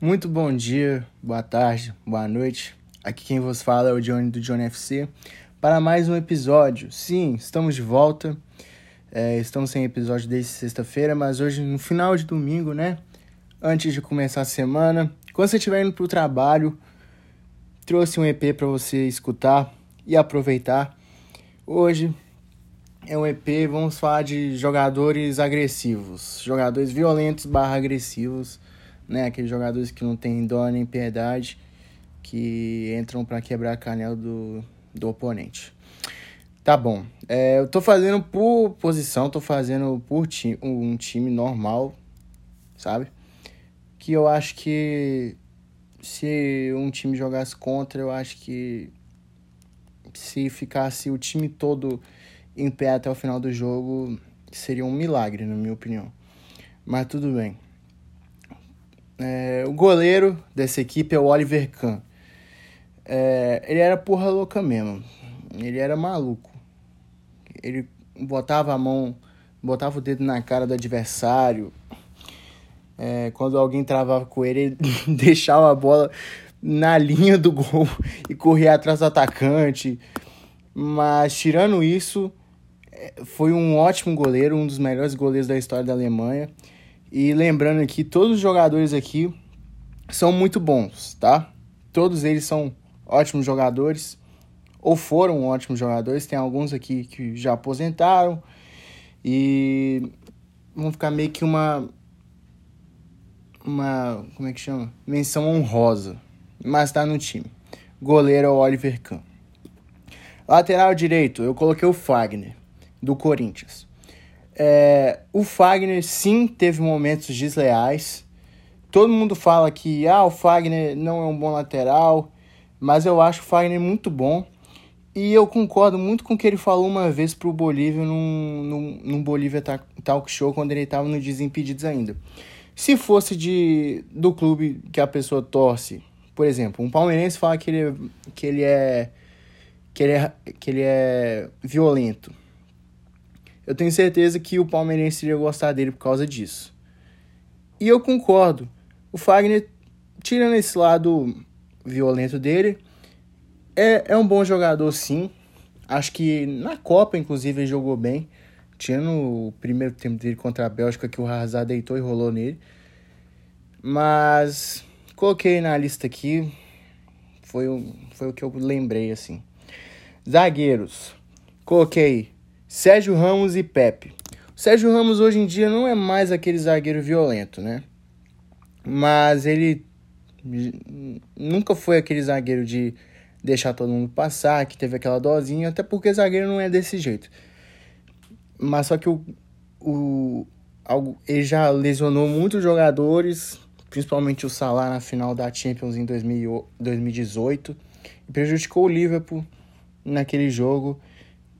Muito bom dia, boa tarde, boa noite. Aqui quem vos fala é o Johnny do Johnny FC para mais um episódio. Sim, estamos de volta. É, estamos sem episódio desde sexta-feira, mas hoje no final de domingo, né? Antes de começar a semana, quando você estiver indo para o trabalho, trouxe um EP para você escutar e aproveitar. Hoje é um EP, vamos falar de jogadores agressivos, jogadores violentos barra agressivos né? Aqueles jogadores que não tem dó nem piedade, que entram para quebrar a canela do, do oponente. Tá bom. É, eu tô fazendo por posição, tô fazendo por time, um time normal, sabe? Que eu acho que se um time jogasse contra, eu acho que se ficasse o time todo em pé até o final do jogo, seria um milagre, na minha opinião. Mas tudo bem. É, o goleiro dessa equipe é o Oliver Kahn. É, ele era porra louca mesmo. Ele era maluco. Ele botava a mão, botava o dedo na cara do adversário. É, quando alguém travava com ele, ele deixava a bola na linha do gol e corria atrás do atacante. Mas tirando isso, é, foi um ótimo goleiro, um dos melhores goleiros da história da Alemanha. E lembrando aqui, todos os jogadores aqui são muito bons, tá? Todos eles são ótimos jogadores ou foram ótimos jogadores. Tem alguns aqui que já aposentaram e vão ficar meio que uma uma, como é que chama? Menção honrosa, mas tá no time. Goleiro é o Oliver Kahn. Lateral direito, eu coloquei o Fagner do Corinthians. É, o Fagner sim teve momentos desleais. Todo mundo fala que ah, o Fagner não é um bom lateral, mas eu acho o Fagner muito bom. E eu concordo muito com o que ele falou uma vez pro Bolívia num, num, num Bolívia Talk Show quando ele estava no Desimpedidos ainda. Se fosse de do clube que a pessoa torce, por exemplo, um palmeirense fala que ele, que ele é que ele é, que ele é violento eu tenho certeza que o palmeirense iria gostar dele por causa disso. E eu concordo. O Fagner, tirando esse lado violento dele, é, é um bom jogador sim. Acho que na Copa, inclusive, ele jogou bem. Tirando o primeiro tempo dele contra a Bélgica, que o Hazard deitou e rolou nele. Mas coloquei na lista aqui. Foi, foi o que eu lembrei, assim. Zagueiros. Coloquei Sérgio Ramos e Pepe. O Sérgio Ramos hoje em dia não é mais aquele zagueiro violento, né? Mas ele nunca foi aquele zagueiro de deixar todo mundo passar, que teve aquela dosinha, até porque zagueiro não é desse jeito. Mas só que o, o ele já lesionou muitos jogadores, principalmente o Salah na final da Champions em 2018, e prejudicou o Liverpool naquele jogo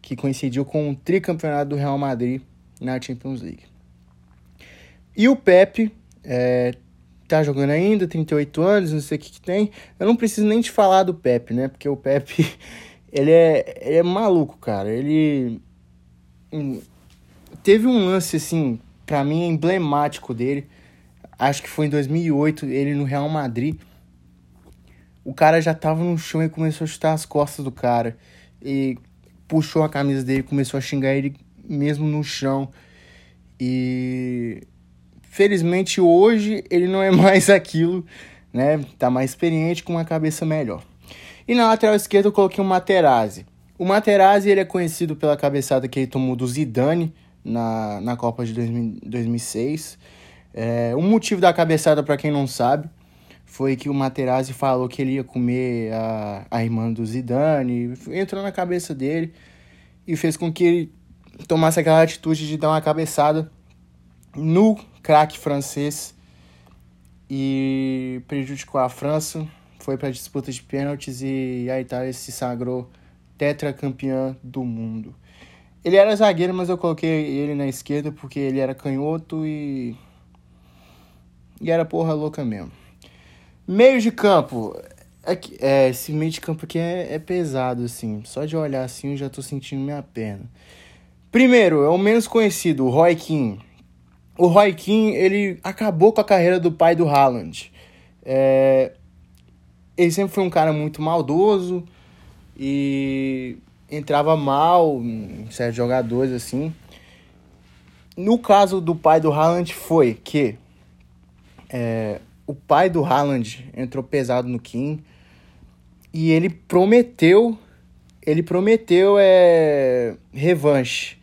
que coincidiu com o tricampeonato do Real Madrid na Champions League. E o Pepe é, tá jogando ainda, 38 anos, não sei o que, que tem. Eu não preciso nem te falar do Pepe, né? Porque o Pepe, ele é, ele é maluco, cara. Ele hum, teve um lance, assim, para mim, emblemático dele. Acho que foi em 2008, ele no Real Madrid. O cara já tava no chão e começou a chutar as costas do cara. E puxou a camisa dele, começou a xingar ele mesmo no chão. E felizmente hoje ele não é mais aquilo, né? Tá mais experiente com uma cabeça melhor. E na lateral esquerda eu coloquei o Materazzi. O Materazzi ele é conhecido pela cabeçada que ele tomou do Zidane na, na Copa de 2000, 2006. É, o motivo da cabeçada, para quem não sabe, foi que o Materazzi falou que ele ia comer a, a irmã do Zidane, entrou na cabeça dele e fez com que ele tomasse aquela atitude de dar uma cabeçada no craque francês e prejudicou a França, foi para a disputa de pênaltis e a Itália se sagrou tetracampeã do mundo. Ele era zagueiro, mas eu coloquei ele na esquerda porque ele era canhoto e e era porra louca mesmo. Meio de campo. É, é, esse meio de campo aqui é, é, pesado, assim. Só de olhar assim eu já tô sentindo minha perna. Primeiro, é o menos conhecido, o Roy Keane. O Roy Keane, ele acabou com a carreira do pai do Haaland. É, ele sempre foi um cara muito maldoso e entrava mal em certos jogadores assim. No caso do pai do Haaland foi que é, o pai do Haaland entrou pesado no Kim e ele prometeu ele prometeu é, revanche.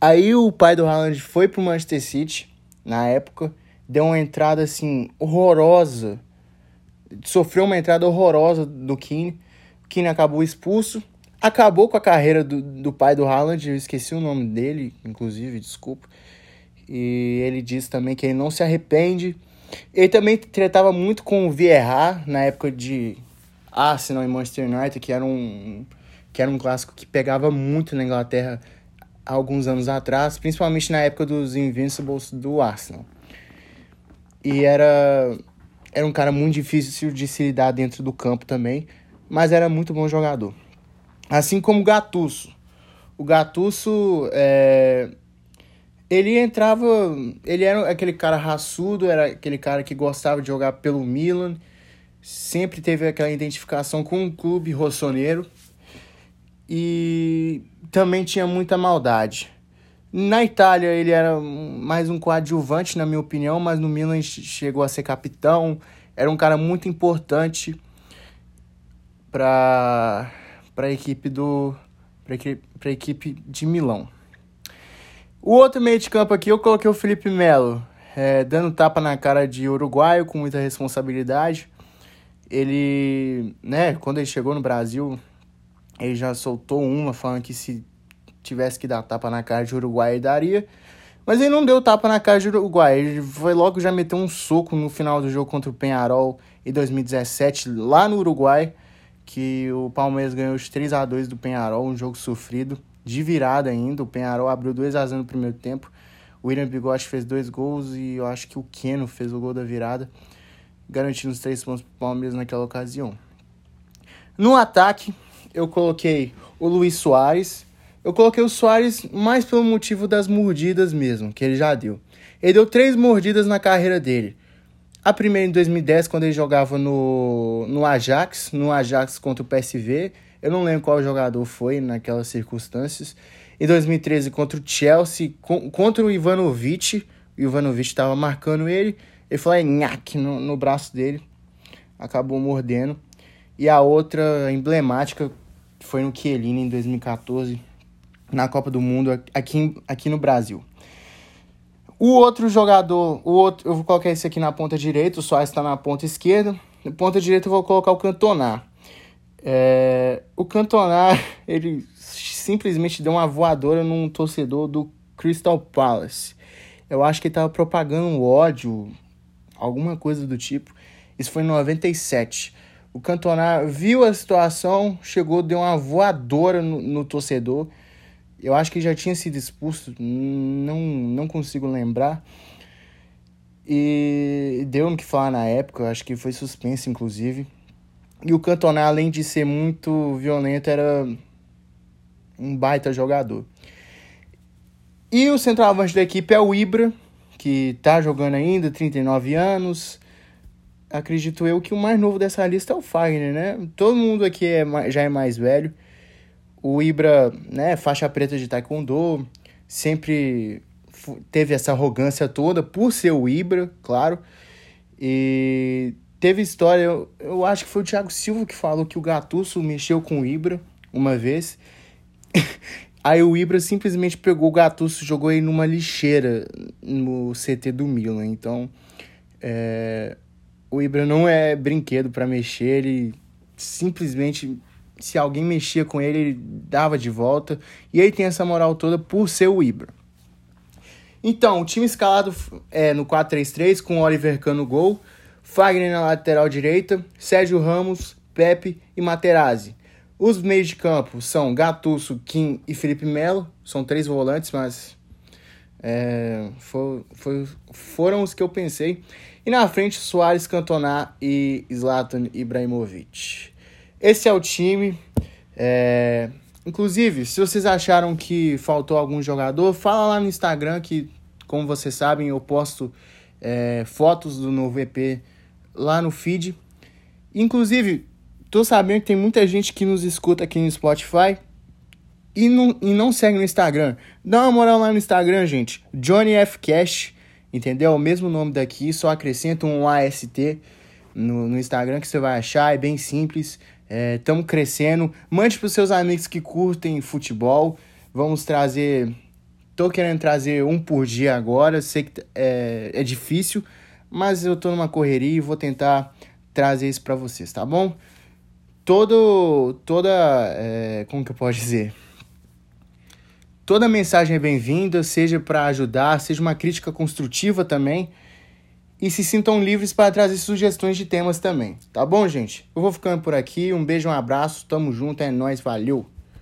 Aí o pai do Haaland foi pro Manchester City na época, deu uma entrada assim horrorosa. Sofreu uma entrada horrorosa do. O Keane acabou expulso. Acabou com a carreira do, do pai do Haaland, eu esqueci o nome dele, inclusive, desculpa. E ele disse também que ele não se arrepende. Ele também tratava muito com o Vieira na época de Arsenal e Manchester United, que era um, que era um clássico que pegava muito na Inglaterra há alguns anos atrás, principalmente na época dos Invincibles do Arsenal. E era, era um cara muito difícil de se lidar dentro do campo também, mas era muito bom jogador. Assim como o Gattuso. O Gattuso, é, ele entrava, ele era aquele cara raçudo, era aquele cara que gostava de jogar pelo Milan, sempre teve aquela identificação com o clube rossoneiro e também tinha muita maldade. Na Itália ele era mais um coadjuvante, na minha opinião, mas no Milan chegou a ser capitão, era um cara muito importante para a equipe do equipe de Milão. O outro meio de campo aqui eu coloquei o Felipe Melo, é, dando tapa na cara de uruguaio com muita responsabilidade. Ele, né, quando ele chegou no Brasil, ele já soltou uma falando que se tivesse que dar tapa na cara de Uruguai, ele daria. Mas ele não deu tapa na cara de Uruguai, ele foi logo já meteu um soco no final do jogo contra o Penharol em 2017, lá no Uruguai, que o Palmeiras ganhou os 3 a 2 do Penharol, um jogo sofrido, de virada ainda. O Penharol abriu 2 a 0 no primeiro tempo. O William Bigode fez dois gols e eu acho que o Keno fez o gol da virada garantindo os três pontos para o Palmeiras naquela ocasião. No ataque, eu coloquei o Luiz Soares. Eu coloquei o Soares mais pelo motivo das mordidas mesmo, que ele já deu. Ele deu três mordidas na carreira dele. A primeira em 2010, quando ele jogava no, no Ajax, no Ajax contra o PSV. Eu não lembro qual jogador foi naquelas circunstâncias. Em 2013, contra o Chelsea, contra o Ivanovic. O Ivanovic estava marcando ele. Ele falou, é nhaque no, no braço dele. Acabou mordendo. E a outra emblemática foi no Chiellini em 2014, na Copa do Mundo, aqui, aqui no Brasil. O outro jogador, o outro, eu vou colocar esse aqui na ponta direita, o Soares está na ponta esquerda. Na ponta direita eu vou colocar o Cantonar. É, o Cantonar, ele simplesmente deu uma voadora num torcedor do Crystal Palace. Eu acho que ele estava propagando ódio, alguma coisa do tipo. Isso foi em 97. O Cantona viu a situação, chegou, deu uma voadora no, no torcedor. Eu acho que já tinha sido expulso, não, não consigo lembrar. E deu no que falar na época, acho que foi suspenso, inclusive. E o Cantona, além de ser muito violento, era um baita jogador. E o centroavante da equipe é o Ibra, que tá jogando ainda, 39 anos. Acredito eu que o mais novo dessa lista é o Fagner, né? Todo mundo aqui é, já é mais velho. O Ibra, né, faixa preta de taekwondo, sempre teve essa arrogância toda por ser o Ibra, claro. E teve história, eu, eu acho que foi o Thiago Silva que falou que o Gattuso mexeu com o Ibra uma vez. Aí o Ibra simplesmente pegou o Gattuso e jogou ele numa lixeira no CT do Milan. Então, é, o Ibra não é brinquedo para mexer, ele simplesmente, se alguém mexia com ele, ele dava de volta. E aí tem essa moral toda por ser o Ibra. Então, o time escalado é no 4-3-3 com Oliver Cano no gol, Fagner na lateral direita, Sérgio Ramos, Pepe e Materazzi. Os meios de campo são Gattuso, Kim e Felipe Melo. São três volantes, mas é, for, for, foram os que eu pensei. E na frente, Soares, Cantona e Zlatan Ibrahimovic. Esse é o time. É, inclusive, se vocês acharam que faltou algum jogador, fala lá no Instagram que, como vocês sabem, eu posto é, fotos do novo EP lá no feed. Inclusive, tô sabendo que tem muita gente que nos escuta aqui no Spotify e não, e não segue no Instagram. Dá uma moral lá no Instagram, gente. Johnny F. Cash, entendeu? O mesmo nome daqui, só acrescenta um AST no, no Instagram que você vai achar, é bem simples. Estamos é, crescendo. Mande para os seus amigos que curtem futebol. Vamos trazer. Tô querendo trazer um por dia agora. Sei que é, é difícil, mas eu tô numa correria e vou tentar trazer isso para vocês, tá bom? Todo, toda, é, como que eu posso dizer? Toda mensagem é bem-vinda, seja para ajudar, seja uma crítica construtiva também. E se sintam livres para trazer sugestões de temas também. Tá bom, gente? Eu vou ficando por aqui. Um beijo, um abraço. Tamo junto. É nóis. Valeu.